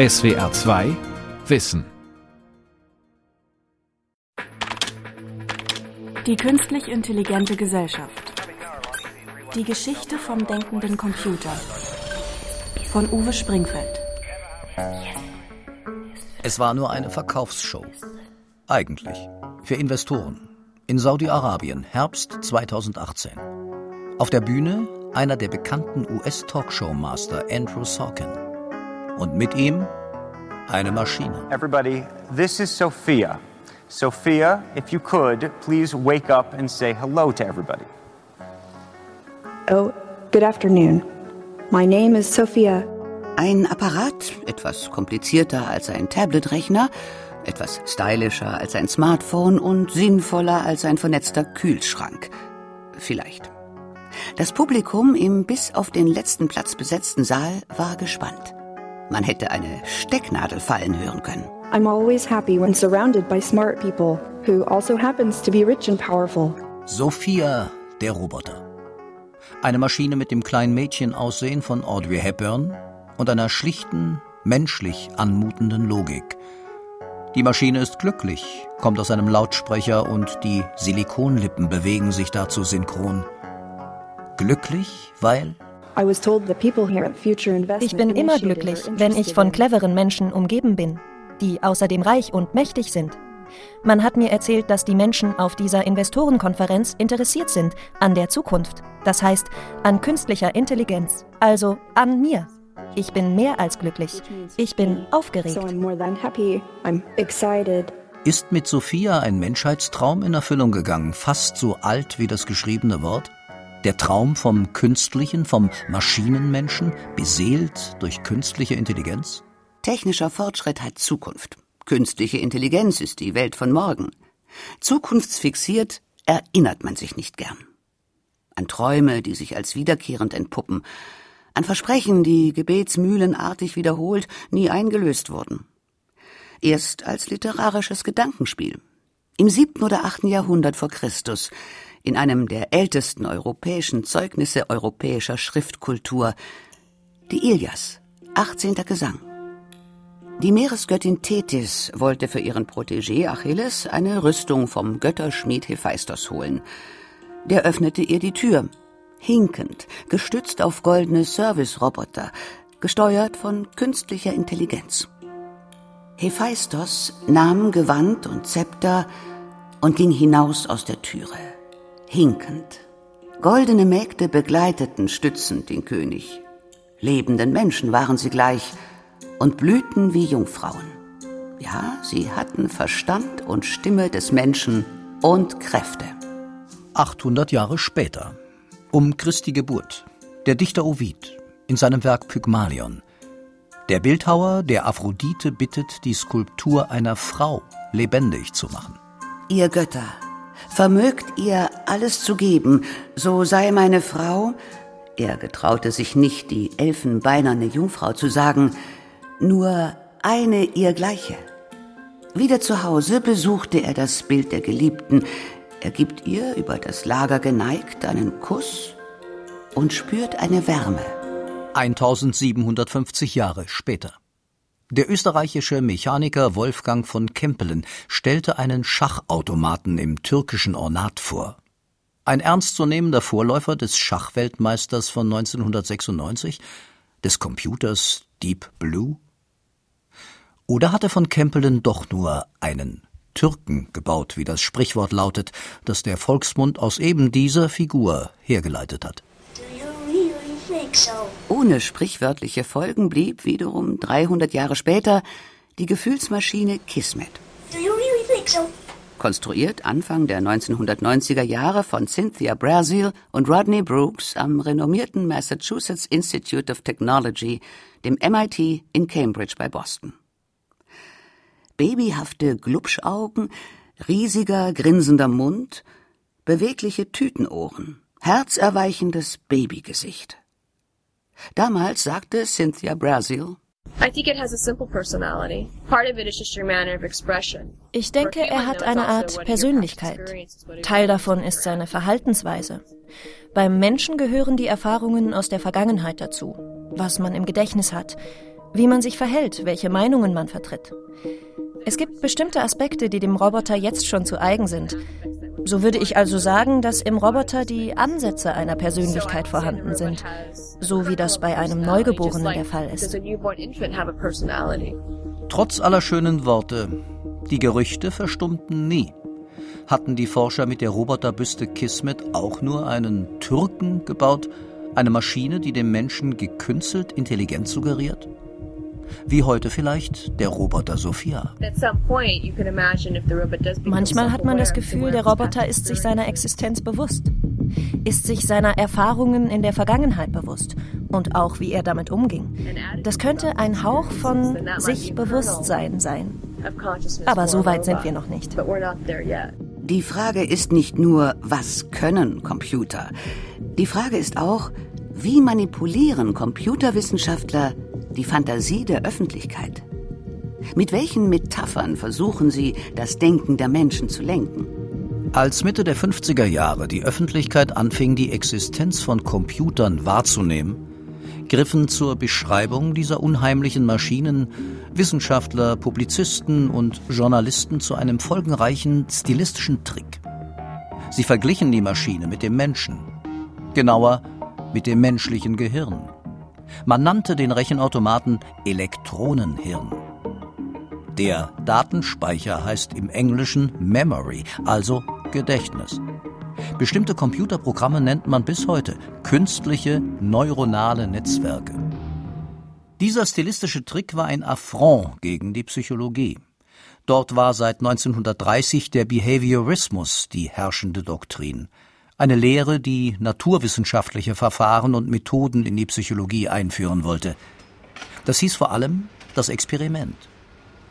SWR 2 Wissen. Die künstlich intelligente Gesellschaft. Die Geschichte vom denkenden Computer. Von Uwe Springfeld. Es war nur eine Verkaufsshow. Eigentlich. Für Investoren. In Saudi-Arabien, Herbst 2018. Auf der Bühne einer der bekannten US-Talkshow-Master Andrew Sorkin. Und mit ihm eine Maschine. Everybody, this is Sophia. Sophia, if you could, please wake up and say hello to everybody. Oh, good afternoon. My name is Sophia. Ein Apparat, etwas komplizierter als ein Tablet-Rechner, etwas stylischer als ein Smartphone und sinnvoller als ein vernetzter Kühlschrank. Vielleicht. Das Publikum im bis auf den letzten Platz besetzten Saal war gespannt. Man hätte eine Stecknadel fallen hören können. I'm always happy when surrounded by smart people who also happens to be rich and powerful. Sophia, der Roboter. Eine Maschine mit dem kleinen Mädchenaussehen von Audrey Hepburn und einer schlichten, menschlich anmutenden Logik. Die Maschine ist glücklich, kommt aus einem Lautsprecher und die Silikonlippen bewegen sich dazu synchron. Glücklich, weil ich bin immer glücklich, wenn ich von cleveren Menschen umgeben bin, die außerdem reich und mächtig sind. Man hat mir erzählt, dass die Menschen auf dieser Investorenkonferenz interessiert sind an der Zukunft. Das heißt, an künstlicher Intelligenz, also an mir. Ich bin mehr als glücklich. Ich bin aufgeregt. Ist mit Sophia ein Menschheitstraum in Erfüllung gegangen, fast so alt wie das geschriebene Wort? Der Traum vom Künstlichen, vom Maschinenmenschen, beseelt durch künstliche Intelligenz? Technischer Fortschritt hat Zukunft. Künstliche Intelligenz ist die Welt von morgen. Zukunftsfixiert erinnert man sich nicht gern. An Träume, die sich als wiederkehrend entpuppen, an Versprechen, die gebetsmühlenartig wiederholt, nie eingelöst wurden. Erst als literarisches Gedankenspiel. Im siebten oder achten Jahrhundert vor Christus in einem der ältesten europäischen Zeugnisse europäischer Schriftkultur, die Ilias, 18. Gesang. Die Meeresgöttin Tethys wollte für ihren Protégé Achilles eine Rüstung vom Götterschmied Hephaistos holen. Der öffnete ihr die Tür, hinkend, gestützt auf goldene Service-Roboter, gesteuert von künstlicher Intelligenz. Hephaistos nahm Gewand und Zepter und ging hinaus aus der Türe hinkend. Goldene Mägde begleiteten stützend den König. Lebenden Menschen waren sie gleich und blühten wie Jungfrauen. Ja, sie hatten Verstand und Stimme des Menschen und Kräfte. 800 Jahre später, um Christi Geburt, der Dichter Ovid in seinem Werk Pygmalion. Der Bildhauer, der Aphrodite bittet, die Skulptur einer Frau lebendig zu machen. Ihr Götter, vermögt ihr alles zu geben, so sei meine Frau, er getraute sich nicht, die elfenbeinerne Jungfrau zu sagen, nur eine ihr gleiche. Wieder zu Hause besuchte er das Bild der Geliebten, er gibt ihr über das Lager geneigt einen Kuss und spürt eine Wärme. 1750 Jahre später. Der österreichische Mechaniker Wolfgang von Kempelen stellte einen Schachautomaten im türkischen Ornat vor. Ein ernstzunehmender Vorläufer des Schachweltmeisters von 1996, des Computers Deep Blue? Oder hatte von Kempelen doch nur einen Türken gebaut, wie das Sprichwort lautet, das der Volksmund aus eben dieser Figur hergeleitet hat? Ohne sprichwörtliche Folgen blieb wiederum 300 Jahre später die Gefühlsmaschine Kismet. Konstruiert Anfang der 1990er Jahre von Cynthia Brazil und Rodney Brooks am renommierten Massachusetts Institute of Technology, dem MIT in Cambridge bei Boston. Babyhafte Glubschaugen, riesiger grinsender Mund, bewegliche Tütenohren, herzerweichendes Babygesicht. Damals sagte Cynthia Brazil, ich denke, er hat eine also Art Persönlichkeit. Teil davon ist seine Verhaltensweise. Beim Menschen gehören die Erfahrungen aus der Vergangenheit dazu, was man im Gedächtnis hat, wie man sich verhält, welche Meinungen man vertritt. Es gibt bestimmte Aspekte, die dem Roboter jetzt schon zu eigen sind. So würde ich also sagen, dass im Roboter die Ansätze einer Persönlichkeit vorhanden sind, so wie das bei einem Neugeborenen der Fall ist. Trotz aller schönen Worte, die Gerüchte verstummten nie. Hatten die Forscher mit der Roboterbüste Kismet auch nur einen Türken gebaut, eine Maschine, die dem Menschen gekünstelt Intelligenz suggeriert? Wie heute vielleicht der Roboter Sophia. Manchmal hat man das Gefühl, der Roboter ist sich seiner Existenz bewusst, ist sich seiner Erfahrungen in der Vergangenheit bewusst und auch wie er damit umging. Das könnte ein Hauch von sich Bewusstsein sein. Aber so weit sind wir noch nicht. Die Frage ist nicht nur, was können Computer? Die Frage ist auch, wie manipulieren Computerwissenschaftler die Fantasie der Öffentlichkeit? Mit welchen Metaphern versuchen sie, das Denken der Menschen zu lenken? Als Mitte der 50er Jahre die Öffentlichkeit anfing, die Existenz von Computern wahrzunehmen, griffen zur Beschreibung dieser unheimlichen Maschinen Wissenschaftler, Publizisten und Journalisten zu einem folgenreichen stilistischen Trick. Sie verglichen die Maschine mit dem Menschen, genauer mit dem menschlichen Gehirn. Man nannte den Rechenautomaten Elektronenhirn. Der Datenspeicher heißt im Englischen Memory, also Gedächtnis. Bestimmte Computerprogramme nennt man bis heute künstliche neuronale Netzwerke. Dieser stilistische Trick war ein Affront gegen die Psychologie. Dort war seit 1930 der Behaviorismus die herrschende Doktrin eine Lehre, die naturwissenschaftliche Verfahren und Methoden in die Psychologie einführen wollte. Das hieß vor allem das Experiment.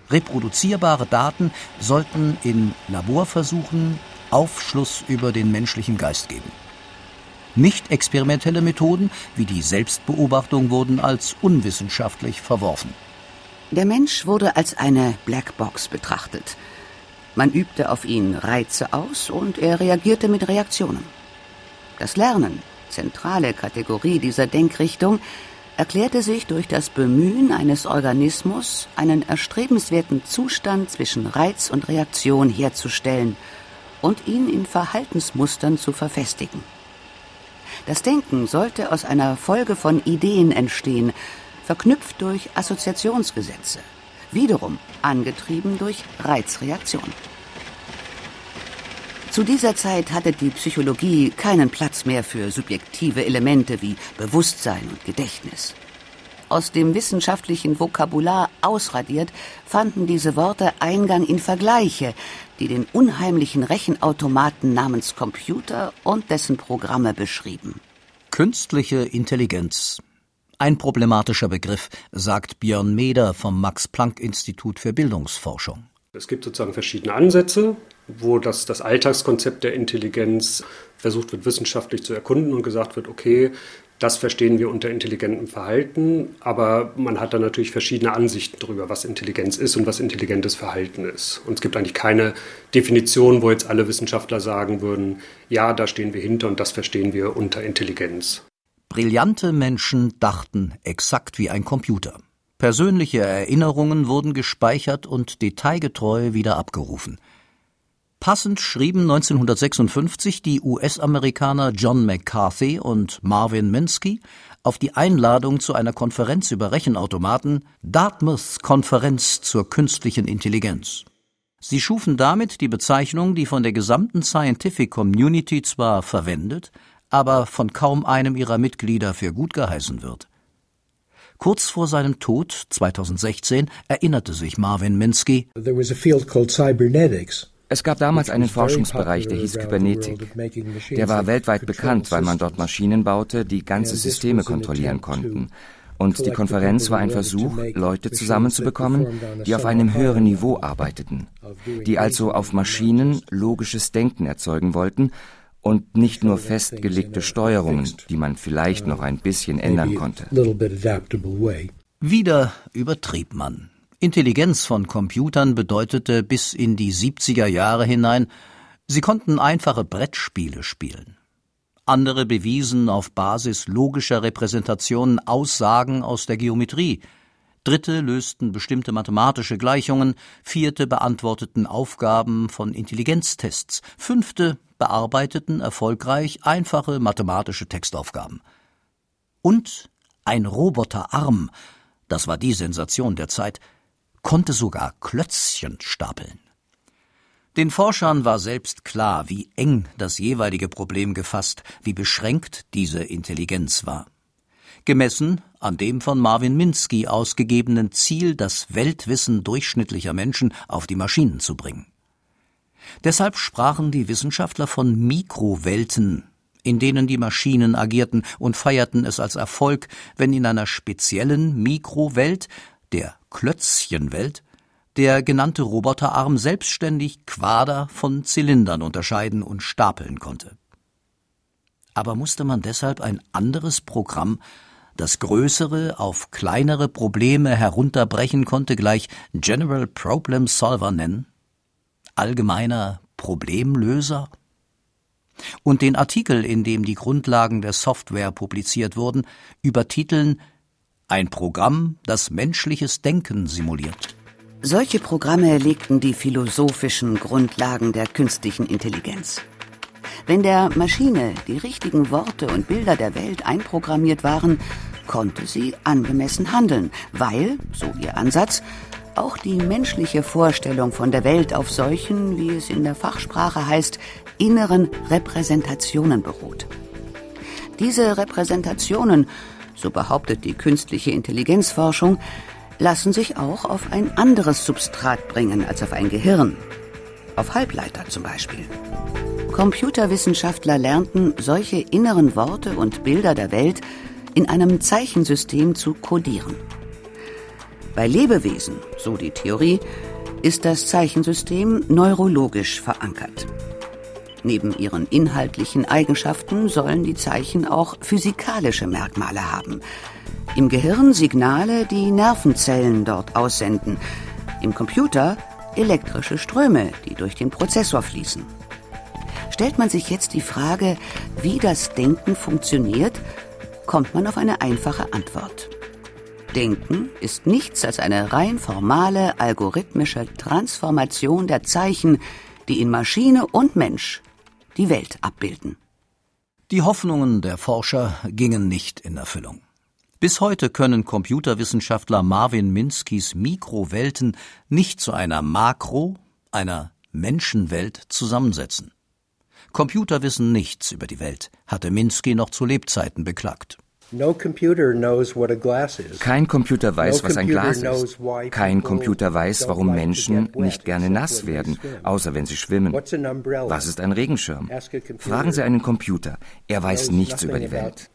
Reproduzierbare Daten sollten in Laborversuchen Aufschluss über den menschlichen Geist geben. Nicht experimentelle Methoden wie die Selbstbeobachtung wurden als unwissenschaftlich verworfen. Der Mensch wurde als eine Blackbox betrachtet. Man übte auf ihn Reize aus und er reagierte mit Reaktionen. Das Lernen, zentrale Kategorie dieser Denkrichtung, erklärte sich durch das Bemühen eines Organismus, einen erstrebenswerten Zustand zwischen Reiz und Reaktion herzustellen und ihn in Verhaltensmustern zu verfestigen. Das Denken sollte aus einer Folge von Ideen entstehen, verknüpft durch Assoziationsgesetze, wiederum angetrieben durch Reizreaktion. Zu dieser Zeit hatte die Psychologie keinen Platz mehr für subjektive Elemente wie Bewusstsein und Gedächtnis. Aus dem wissenschaftlichen Vokabular ausradiert, fanden diese Worte Eingang in Vergleiche, die den unheimlichen Rechenautomaten namens Computer und dessen Programme beschrieben. Künstliche Intelligenz. Ein problematischer Begriff, sagt Björn Meder vom Max Planck Institut für Bildungsforschung. Es gibt sozusagen verschiedene Ansätze wo das, das Alltagskonzept der Intelligenz versucht wird, wissenschaftlich zu erkunden und gesagt wird, okay, das verstehen wir unter intelligentem Verhalten, aber man hat da natürlich verschiedene Ansichten darüber, was Intelligenz ist und was intelligentes Verhalten ist. Und es gibt eigentlich keine Definition, wo jetzt alle Wissenschaftler sagen würden, ja, da stehen wir hinter und das verstehen wir unter Intelligenz. Brillante Menschen dachten exakt wie ein Computer. Persönliche Erinnerungen wurden gespeichert und detailgetreu wieder abgerufen. Passend schrieben 1956 die US-Amerikaner John McCarthy und Marvin Minsky auf die Einladung zu einer Konferenz über Rechenautomaten Dartmouth Konferenz zur künstlichen Intelligenz. Sie schufen damit die Bezeichnung, die von der gesamten Scientific Community zwar verwendet, aber von kaum einem ihrer Mitglieder für gut geheißen wird. Kurz vor seinem Tod 2016 erinnerte sich Marvin Minsky There was a field called cybernetics es gab damals einen Forschungsbereich, der hieß Kybernetik. Der war weltweit bekannt, weil man dort Maschinen baute, die ganze Systeme kontrollieren konnten. Und die Konferenz war ein Versuch, Leute zusammenzubekommen, die auf einem höheren Niveau arbeiteten, die also auf Maschinen logisches Denken erzeugen wollten und nicht nur festgelegte Steuerungen, die man vielleicht noch ein bisschen ändern konnte. Wieder übertrieb man. Intelligenz von Computern bedeutete bis in die 70er Jahre hinein, sie konnten einfache Brettspiele spielen. Andere bewiesen auf Basis logischer Repräsentationen Aussagen aus der Geometrie. Dritte lösten bestimmte mathematische Gleichungen, vierte beantworteten Aufgaben von Intelligenztests, fünfte bearbeiteten erfolgreich einfache mathematische Textaufgaben. Und ein Roboterarm, das war die Sensation der Zeit, konnte sogar Klötzchen stapeln. Den Forschern war selbst klar, wie eng das jeweilige Problem gefasst, wie beschränkt diese Intelligenz war. Gemessen an dem von Marvin Minsky ausgegebenen Ziel, das Weltwissen durchschnittlicher Menschen auf die Maschinen zu bringen. Deshalb sprachen die Wissenschaftler von Mikrowelten, in denen die Maschinen agierten und feierten es als Erfolg, wenn in einer speziellen Mikrowelt, der Klötzchenwelt, der genannte Roboterarm selbstständig Quader von Zylindern unterscheiden und stapeln konnte. Aber musste man deshalb ein anderes Programm, das größere auf kleinere Probleme herunterbrechen konnte, gleich General Problem Solver nennen? Allgemeiner Problemlöser? Und den Artikel, in dem die Grundlagen der Software publiziert wurden, übertiteln Ein Programm, das menschliches Denken simuliert. Solche Programme legten die philosophischen Grundlagen der künstlichen Intelligenz. Wenn der Maschine die richtigen Worte und Bilder der Welt einprogrammiert waren, konnte sie angemessen handeln, weil, so ihr Ansatz, auch die menschliche Vorstellung von der Welt auf solchen, wie es in der Fachsprache heißt, inneren Repräsentationen beruht. Diese Repräsentationen, so behauptet die künstliche Intelligenzforschung, lassen sich auch auf ein anderes Substrat bringen als auf ein Gehirn. Auf Halbleiter zum Beispiel. Computerwissenschaftler lernten, solche inneren Worte und Bilder der Welt in einem Zeichensystem zu kodieren. Bei Lebewesen, so die Theorie, ist das Zeichensystem neurologisch verankert. Neben ihren inhaltlichen Eigenschaften sollen die Zeichen auch physikalische Merkmale haben, im Gehirn Signale, die Nervenzellen dort aussenden. Im Computer elektrische Ströme, die durch den Prozessor fließen. Stellt man sich jetzt die Frage, wie das Denken funktioniert, kommt man auf eine einfache Antwort. Denken ist nichts als eine rein formale algorithmische Transformation der Zeichen, die in Maschine und Mensch die Welt abbilden. Die Hoffnungen der Forscher gingen nicht in Erfüllung. Bis heute können Computerwissenschaftler Marvin Minskys Mikrowelten nicht zu einer Makro, einer Menschenwelt zusammensetzen. Computer wissen nichts über die Welt, hatte Minsky noch zu Lebzeiten beklagt. Kein Computer weiß, was ein Glas ist. Kein Computer weiß, warum Menschen nicht gerne nass werden, außer wenn sie schwimmen. Was ist ein Regenschirm? Fragen Sie einen Computer. Er weiß nichts über die Welt.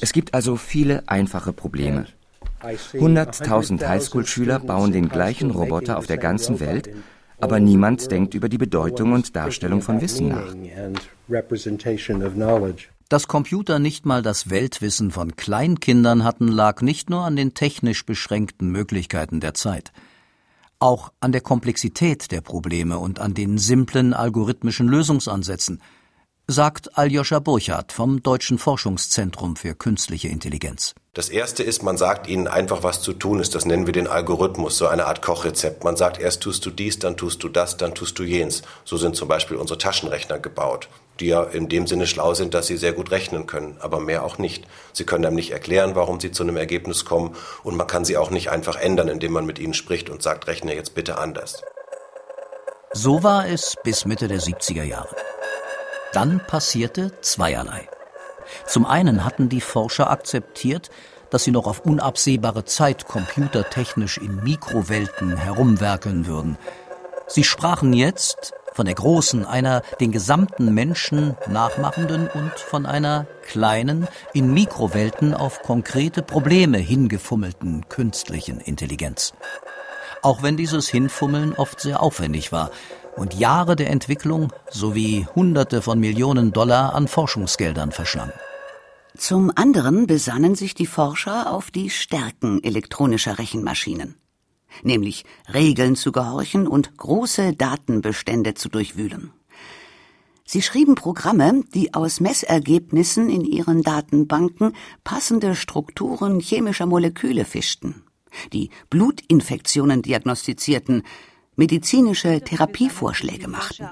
Es gibt also viele einfache Probleme. 100.000 Highschool-Schüler bauen den gleichen Roboter auf der ganzen Welt, aber niemand denkt über die Bedeutung und Darstellung von Wissen nach. Dass Computer nicht mal das Weltwissen von Kleinkindern hatten, lag nicht nur an den technisch beschränkten Möglichkeiten der Zeit. Auch an der Komplexität der Probleme und an den simplen algorithmischen Lösungsansätzen – sagt Aljoscha Burchardt vom Deutschen Forschungszentrum für künstliche Intelligenz. Das erste ist, man sagt ihnen einfach, was zu tun ist. Das nennen wir den Algorithmus, so eine Art Kochrezept. Man sagt, erst tust du dies, dann tust du das, dann tust du jenes. So sind zum Beispiel unsere Taschenrechner gebaut, die ja in dem Sinne schlau sind, dass sie sehr gut rechnen können, aber mehr auch nicht. Sie können einem nicht erklären, warum sie zu einem Ergebnis kommen und man kann sie auch nicht einfach ändern, indem man mit ihnen spricht und sagt, rechne jetzt bitte anders. So war es bis Mitte der 70er Jahre. Dann passierte zweierlei. Zum einen hatten die Forscher akzeptiert, dass sie noch auf unabsehbare Zeit computertechnisch in Mikrowelten herumwerkeln würden. Sie sprachen jetzt von der großen, einer den gesamten Menschen nachmachenden und von einer kleinen, in Mikrowelten auf konkrete Probleme hingefummelten künstlichen Intelligenz. Auch wenn dieses Hinfummeln oft sehr aufwendig war, und Jahre der Entwicklung sowie Hunderte von Millionen Dollar an Forschungsgeldern verschlang. Zum anderen besannen sich die Forscher auf die Stärken elektronischer Rechenmaschinen, nämlich Regeln zu gehorchen und große Datenbestände zu durchwühlen. Sie schrieben Programme, die aus Messergebnissen in ihren Datenbanken passende Strukturen chemischer Moleküle fischten, die Blutinfektionen diagnostizierten, medizinische Therapievorschläge machten.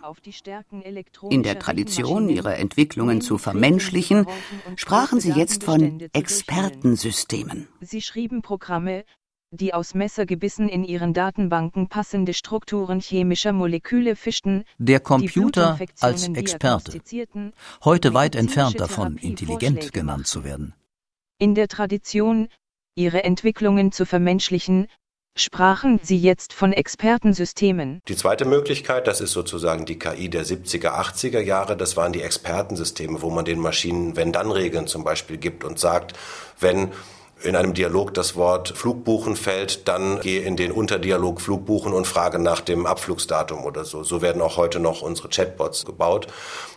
In der Tradition, ihre Entwicklungen zu vermenschlichen, sprachen sie jetzt von Expertensystemen. Sie schrieben Programme, die aus Messergebissen in ihren Datenbanken passende Strukturen chemischer Moleküle fischten. Der Computer als Experte. Heute weit entfernt davon, intelligent genannt zu werden. In der Tradition, ihre Entwicklungen zu vermenschlichen, sprachen Sie jetzt von Expertensystemen. Die zweite Möglichkeit, das ist sozusagen die KI der 70er, 80er Jahre, das waren die Expertensysteme, wo man den Maschinen Wenn-Dann-Regeln zum Beispiel gibt und sagt, wenn in einem Dialog das Wort Flugbuchen fällt, dann gehe in den Unterdialog Flugbuchen und frage nach dem Abflugsdatum oder so. So werden auch heute noch unsere Chatbots gebaut.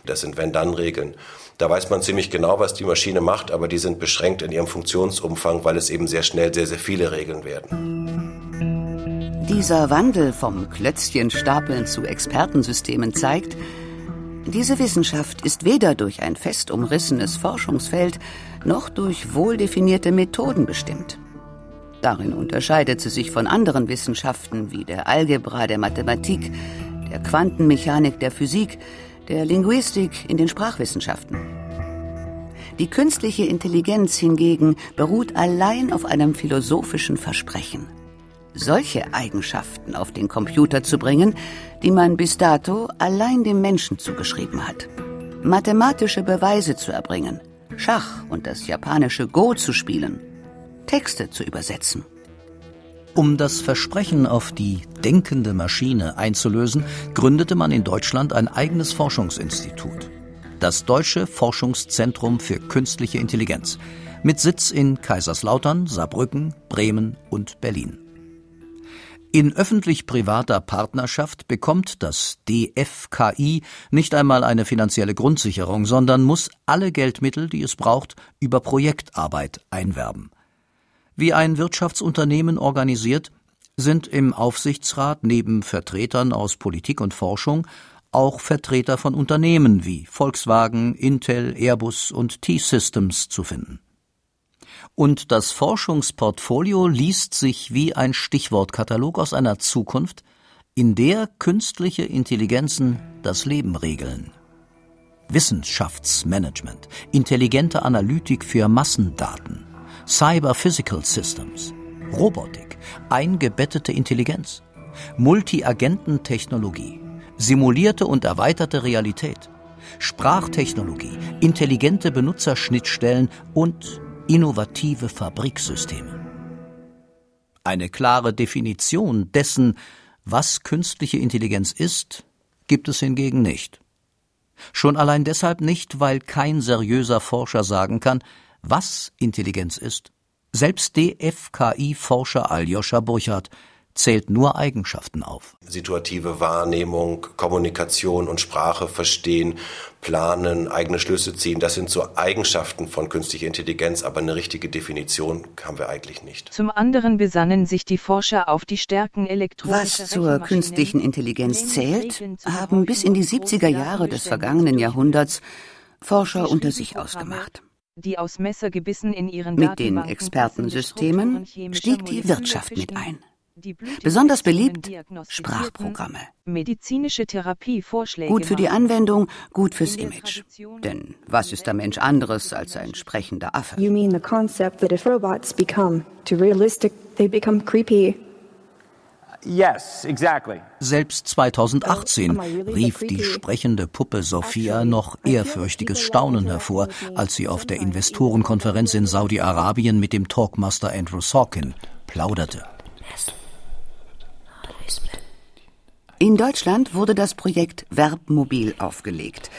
Das sind Wenn-Dann-Regeln. Da weiß man ziemlich genau, was die Maschine macht, aber die sind beschränkt in ihrem Funktionsumfang, weil es eben sehr schnell sehr, sehr viele Regeln werden. Dieser Wandel vom Klötzchenstapeln zu Expertensystemen zeigt, diese Wissenschaft ist weder durch ein fest umrissenes Forschungsfeld noch durch wohldefinierte Methoden bestimmt. Darin unterscheidet sie sich von anderen Wissenschaften wie der Algebra der Mathematik, der Quantenmechanik der Physik, der Linguistik in den Sprachwissenschaften. Die künstliche Intelligenz hingegen beruht allein auf einem philosophischen Versprechen – solche Eigenschaften auf den Computer zu bringen, die man bis dato allein dem Menschen zugeschrieben hat. Mathematische Beweise zu erbringen, Schach und das japanische Go zu spielen, Texte zu übersetzen. Um das Versprechen auf die denkende Maschine einzulösen, gründete man in Deutschland ein eigenes Forschungsinstitut. Das Deutsche Forschungszentrum für künstliche Intelligenz mit Sitz in Kaiserslautern, Saarbrücken, Bremen und Berlin. In öffentlich-privater Partnerschaft bekommt das DFKI nicht einmal eine finanzielle Grundsicherung, sondern muss alle Geldmittel, die es braucht, über Projektarbeit einwerben. Wie ein Wirtschaftsunternehmen organisiert, sind im Aufsichtsrat neben Vertretern aus Politik und Forschung auch Vertreter von Unternehmen wie Volkswagen, Intel, Airbus und T-Systems zu finden und das Forschungsportfolio liest sich wie ein Stichwortkatalog aus einer Zukunft, in der künstliche Intelligenzen das Leben regeln. Wissenschaftsmanagement, intelligente Analytik für Massendaten, Cyber-Physical Systems, Robotik, eingebettete Intelligenz, Multi-Agenten-Technologie, simulierte und erweiterte Realität, Sprachtechnologie, intelligente Benutzerschnittstellen und innovative Fabriksysteme. Eine klare Definition dessen, was künstliche Intelligenz ist, gibt es hingegen nicht. Schon allein deshalb nicht, weil kein seriöser Forscher sagen kann, was Intelligenz ist. Selbst DFKI-Forscher Aljoscha Burchardt zählt nur Eigenschaften auf. Situative Wahrnehmung, Kommunikation und Sprache verstehen, planen, eigene Schlüsse ziehen, das sind so Eigenschaften von künstlicher Intelligenz, aber eine richtige Definition haben wir eigentlich nicht. Zum anderen besannen sich die Forscher auf die Stärken elektronischer Was zur künstlichen Intelligenz zählt, haben bis in die 70er Jahre des vergangenen Jahrhunderts Forscher unter sich ausgemacht. Die aus Messergebissen in ihren Mit den Expertensystemen stieg die Wirtschaft mit ein. Besonders beliebt Sprachprogramme. Medizinische Therapievorschläge. Gut für die Anwendung, gut fürs Image. Denn was ist der Mensch anderes als ein sprechender Affe? You mean the concept that if robots become too realistic, they become creepy. Yes, exactly. Selbst 2018 rief die sprechende Puppe Sophia noch ehrfürchtiges Staunen hervor, als sie auf der Investorenkonferenz in Saudi-Arabien mit dem Talkmaster Andrew Sorkin plauderte. In Deutschland wurde das Projekt Verbmobil aufgelegt.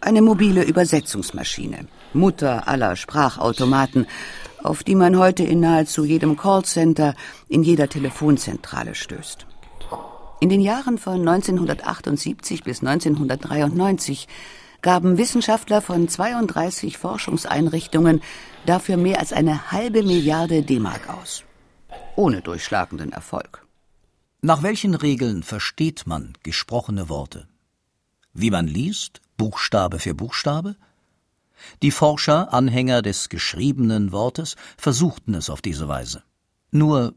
Eine mobile Übersetzungsmaschine, Mutter aller Sprachautomaten, auf die man heute in nahezu jedem Callcenter, in jeder Telefonzentrale stößt. In den Jahren von 1978 bis 1993 gaben Wissenschaftler von 32 Forschungseinrichtungen dafür mehr als eine halbe Milliarde D-Mark aus. Ohne durchschlagenden Erfolg. Nach welchen Regeln versteht man gesprochene Worte? Wie man liest, Buchstabe für Buchstabe? Die Forscher, Anhänger des geschriebenen Wortes, versuchten es auf diese Weise. Nur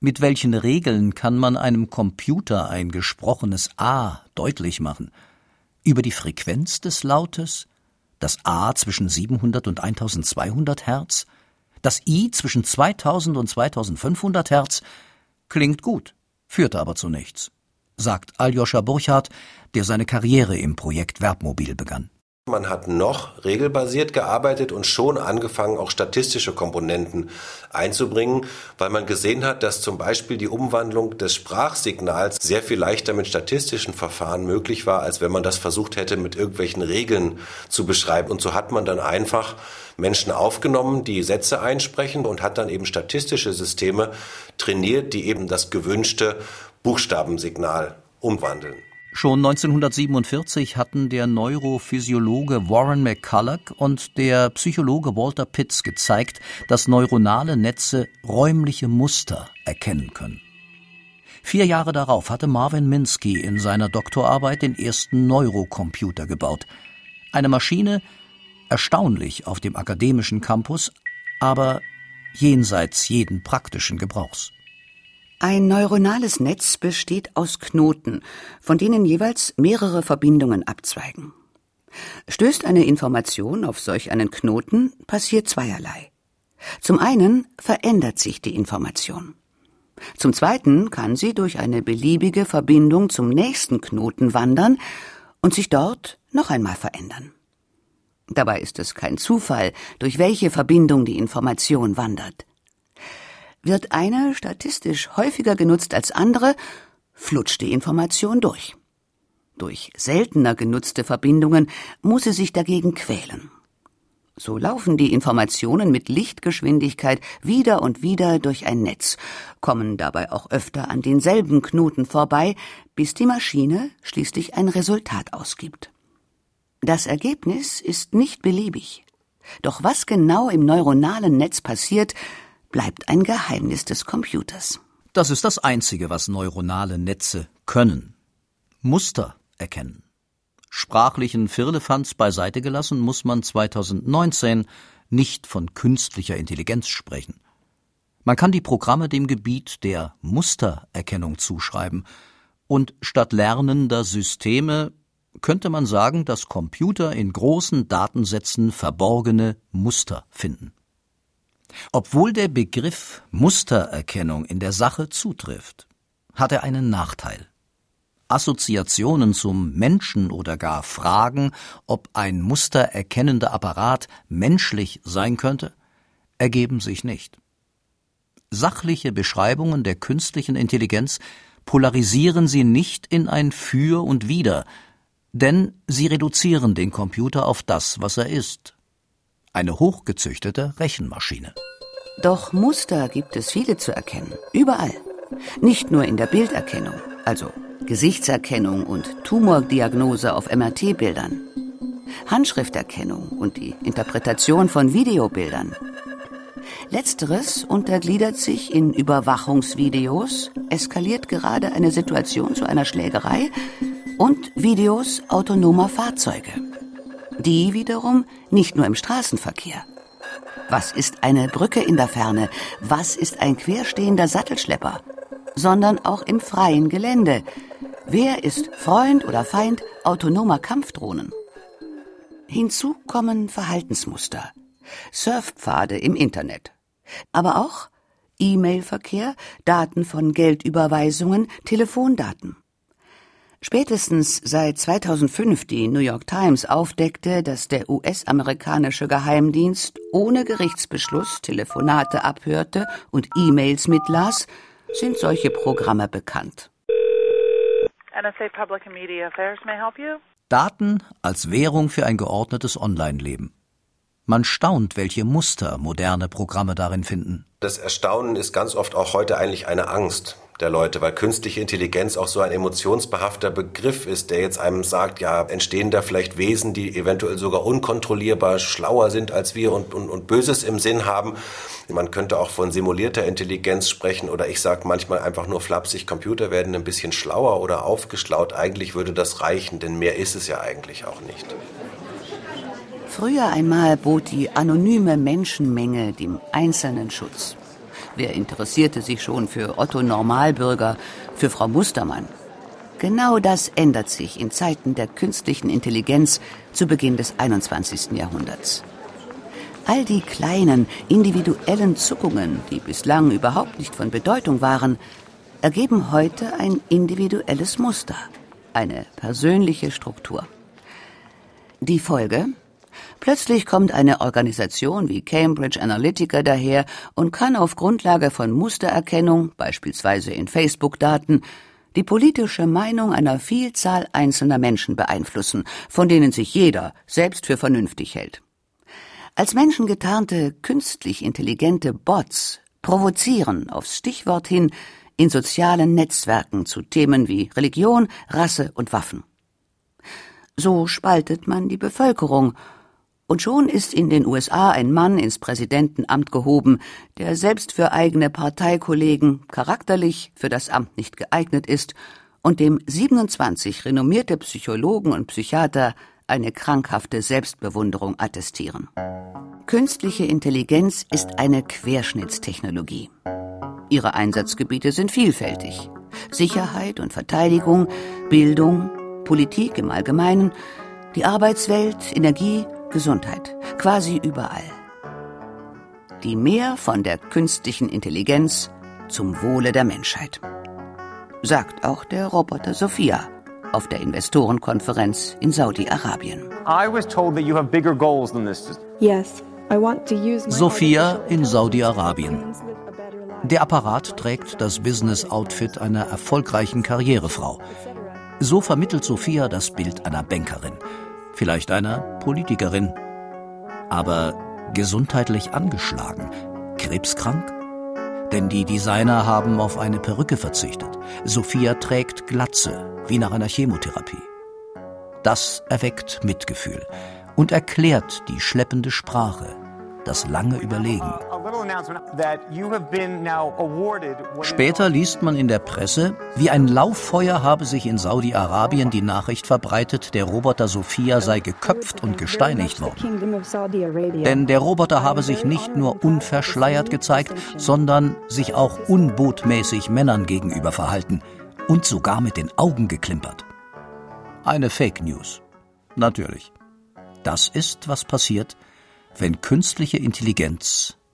mit welchen Regeln kann man einem Computer ein gesprochenes A deutlich machen? Über die Frequenz des Lautes? Das A zwischen 700 und 1200 Hertz? Das I zwischen 2000 und 2500 Hertz? Klingt gut, führte aber zu nichts, sagt Aljoscha Burchardt, der seine Karriere im Projekt Verbmobil begann. Man hat noch regelbasiert gearbeitet und schon angefangen, auch statistische Komponenten einzubringen, weil man gesehen hat, dass zum Beispiel die Umwandlung des Sprachsignals sehr viel leichter mit statistischen Verfahren möglich war, als wenn man das versucht hätte, mit irgendwelchen Regeln zu beschreiben. Und so hat man dann einfach Menschen aufgenommen, die Sätze einsprechen und hat dann eben statistische Systeme trainiert, die eben das gewünschte Buchstabensignal umwandeln. Schon 1947 hatten der Neurophysiologe Warren McCulloch und der Psychologe Walter Pitts gezeigt, dass neuronale Netze räumliche Muster erkennen können. Vier Jahre darauf hatte Marvin Minsky in seiner Doktorarbeit den ersten Neurocomputer gebaut. Eine Maschine, erstaunlich auf dem akademischen Campus, aber jenseits jeden praktischen Gebrauchs. Ein neuronales Netz besteht aus Knoten, von denen jeweils mehrere Verbindungen abzweigen. Stößt eine Information auf solch einen Knoten, passiert zweierlei. Zum einen verändert sich die Information. Zum zweiten kann sie durch eine beliebige Verbindung zum nächsten Knoten wandern und sich dort noch einmal verändern. Dabei ist es kein Zufall, durch welche Verbindung die Information wandert. Wird eine statistisch häufiger genutzt als andere, flutscht die Information durch. Durch seltener genutzte Verbindungen muss sie sich dagegen quälen. So laufen die Informationen mit Lichtgeschwindigkeit wieder und wieder durch ein Netz, kommen dabei auch öfter an denselben Knoten vorbei, bis die Maschine schließlich ein Resultat ausgibt. Das Ergebnis ist nicht beliebig. Doch was genau im neuronalen Netz passiert, bleibt ein Geheimnis des Computers. Das ist das Einzige, was neuronale Netze können. Muster erkennen. Sprachlichen Firlefanz beiseite gelassen, muss man 2019 nicht von künstlicher Intelligenz sprechen. Man kann die Programme dem Gebiet der Mustererkennung zuschreiben, und statt lernender Systeme könnte man sagen, dass Computer in großen Datensätzen verborgene Muster finden. Obwohl der Begriff Mustererkennung in der Sache zutrifft, hat er einen Nachteil. Assoziationen zum Menschen oder gar Fragen, ob ein mustererkennender Apparat menschlich sein könnte, ergeben sich nicht. Sachliche Beschreibungen der künstlichen Intelligenz polarisieren sie nicht in ein Für und Wider, denn sie reduzieren den Computer auf das, was er ist, eine hochgezüchtete Rechenmaschine. Doch Muster gibt es viele zu erkennen, überall. Nicht nur in der Bilderkennung, also Gesichtserkennung und Tumordiagnose auf MRT-Bildern, Handschrifterkennung und die Interpretation von Videobildern. Letzteres untergliedert sich in Überwachungsvideos, eskaliert gerade eine Situation zu einer Schlägerei und Videos autonomer Fahrzeuge. Die wiederum nicht nur im Straßenverkehr. Was ist eine Brücke in der Ferne? Was ist ein querstehender Sattelschlepper? Sondern auch im freien Gelände. Wer ist Freund oder Feind autonomer Kampfdrohnen? Hinzu kommen Verhaltensmuster, Surfpfade im Internet, aber auch E-Mail-Verkehr, Daten von Geldüberweisungen, Telefondaten. Spätestens seit 2005 die New York Times aufdeckte, dass der US-amerikanische Geheimdienst ohne Gerichtsbeschluss Telefonate abhörte und E-Mails mitlas, sind solche Programme bekannt. NSA Public and Media Affairs may help you. Daten als Währung für ein geordnetes Online-Leben. Man staunt, welche Muster moderne Programme darin finden. Das Erstaunen ist ganz oft auch heute eigentlich eine Angst. Der Leute, weil künstliche Intelligenz auch so ein emotionsbehafter Begriff ist, der jetzt einem sagt, ja, entstehen da vielleicht Wesen, die eventuell sogar unkontrollierbar schlauer sind als wir und, und, und Böses im Sinn haben. Man könnte auch von simulierter Intelligenz sprechen oder ich sage manchmal einfach nur flapsig, Computer werden ein bisschen schlauer oder aufgeschlaut. Eigentlich würde das reichen, denn mehr ist es ja eigentlich auch nicht. Früher einmal bot die anonyme Menschenmenge dem Einzelnen Schutz. Wer interessierte sich schon für Otto Normalbürger, für Frau Mustermann? Genau das ändert sich in Zeiten der künstlichen Intelligenz zu Beginn des 21. Jahrhunderts. All die kleinen, individuellen Zuckungen, die bislang überhaupt nicht von Bedeutung waren, ergeben heute ein individuelles Muster, eine persönliche Struktur. Die Folge? Plötzlich kommt eine Organisation wie Cambridge Analytica daher und kann auf Grundlage von Mustererkennung, beispielsweise in Facebook-Daten, die politische Meinung einer Vielzahl einzelner Menschen beeinflussen, von denen sich jeder selbst für vernünftig hält. Als menschengetarnte, künstlich intelligente Bots provozieren aufs Stichwort hin in sozialen Netzwerken zu Themen wie Religion, Rasse und Waffen. So spaltet man die Bevölkerung und schon ist in den USA ein Mann ins Präsidentenamt gehoben, der selbst für eigene Parteikollegen charakterlich für das Amt nicht geeignet ist und dem 27 renommierte Psychologen und Psychiater eine krankhafte Selbstbewunderung attestieren. Künstliche Intelligenz ist eine Querschnittstechnologie. Ihre Einsatzgebiete sind vielfältig. Sicherheit und Verteidigung, Bildung, Politik im Allgemeinen, die Arbeitswelt, Energie, Gesundheit, quasi überall. Die Mehr von der künstlichen Intelligenz zum Wohle der Menschheit. Sagt auch der Roboter Sophia auf der Investorenkonferenz in Saudi-Arabien. Sophia in Saudi-Arabien. Der Apparat trägt das Business-Outfit einer erfolgreichen Karrierefrau. So vermittelt Sophia das Bild einer Bankerin vielleicht einer Politikerin. Aber gesundheitlich angeschlagen, krebskrank? Denn die Designer haben auf eine Perücke verzichtet. Sophia trägt Glatze, wie nach einer Chemotherapie. Das erweckt Mitgefühl und erklärt die schleppende Sprache, das lange Überlegen. Später liest man in der Presse, wie ein Lauffeuer habe sich in Saudi-Arabien die Nachricht verbreitet, der Roboter Sophia sei geköpft und gesteinigt worden. Denn der Roboter habe sich nicht nur unverschleiert gezeigt, sondern sich auch unbotmäßig Männern gegenüber verhalten und sogar mit den Augen geklimpert. Eine Fake News. Natürlich. Das ist, was passiert, wenn künstliche Intelligenz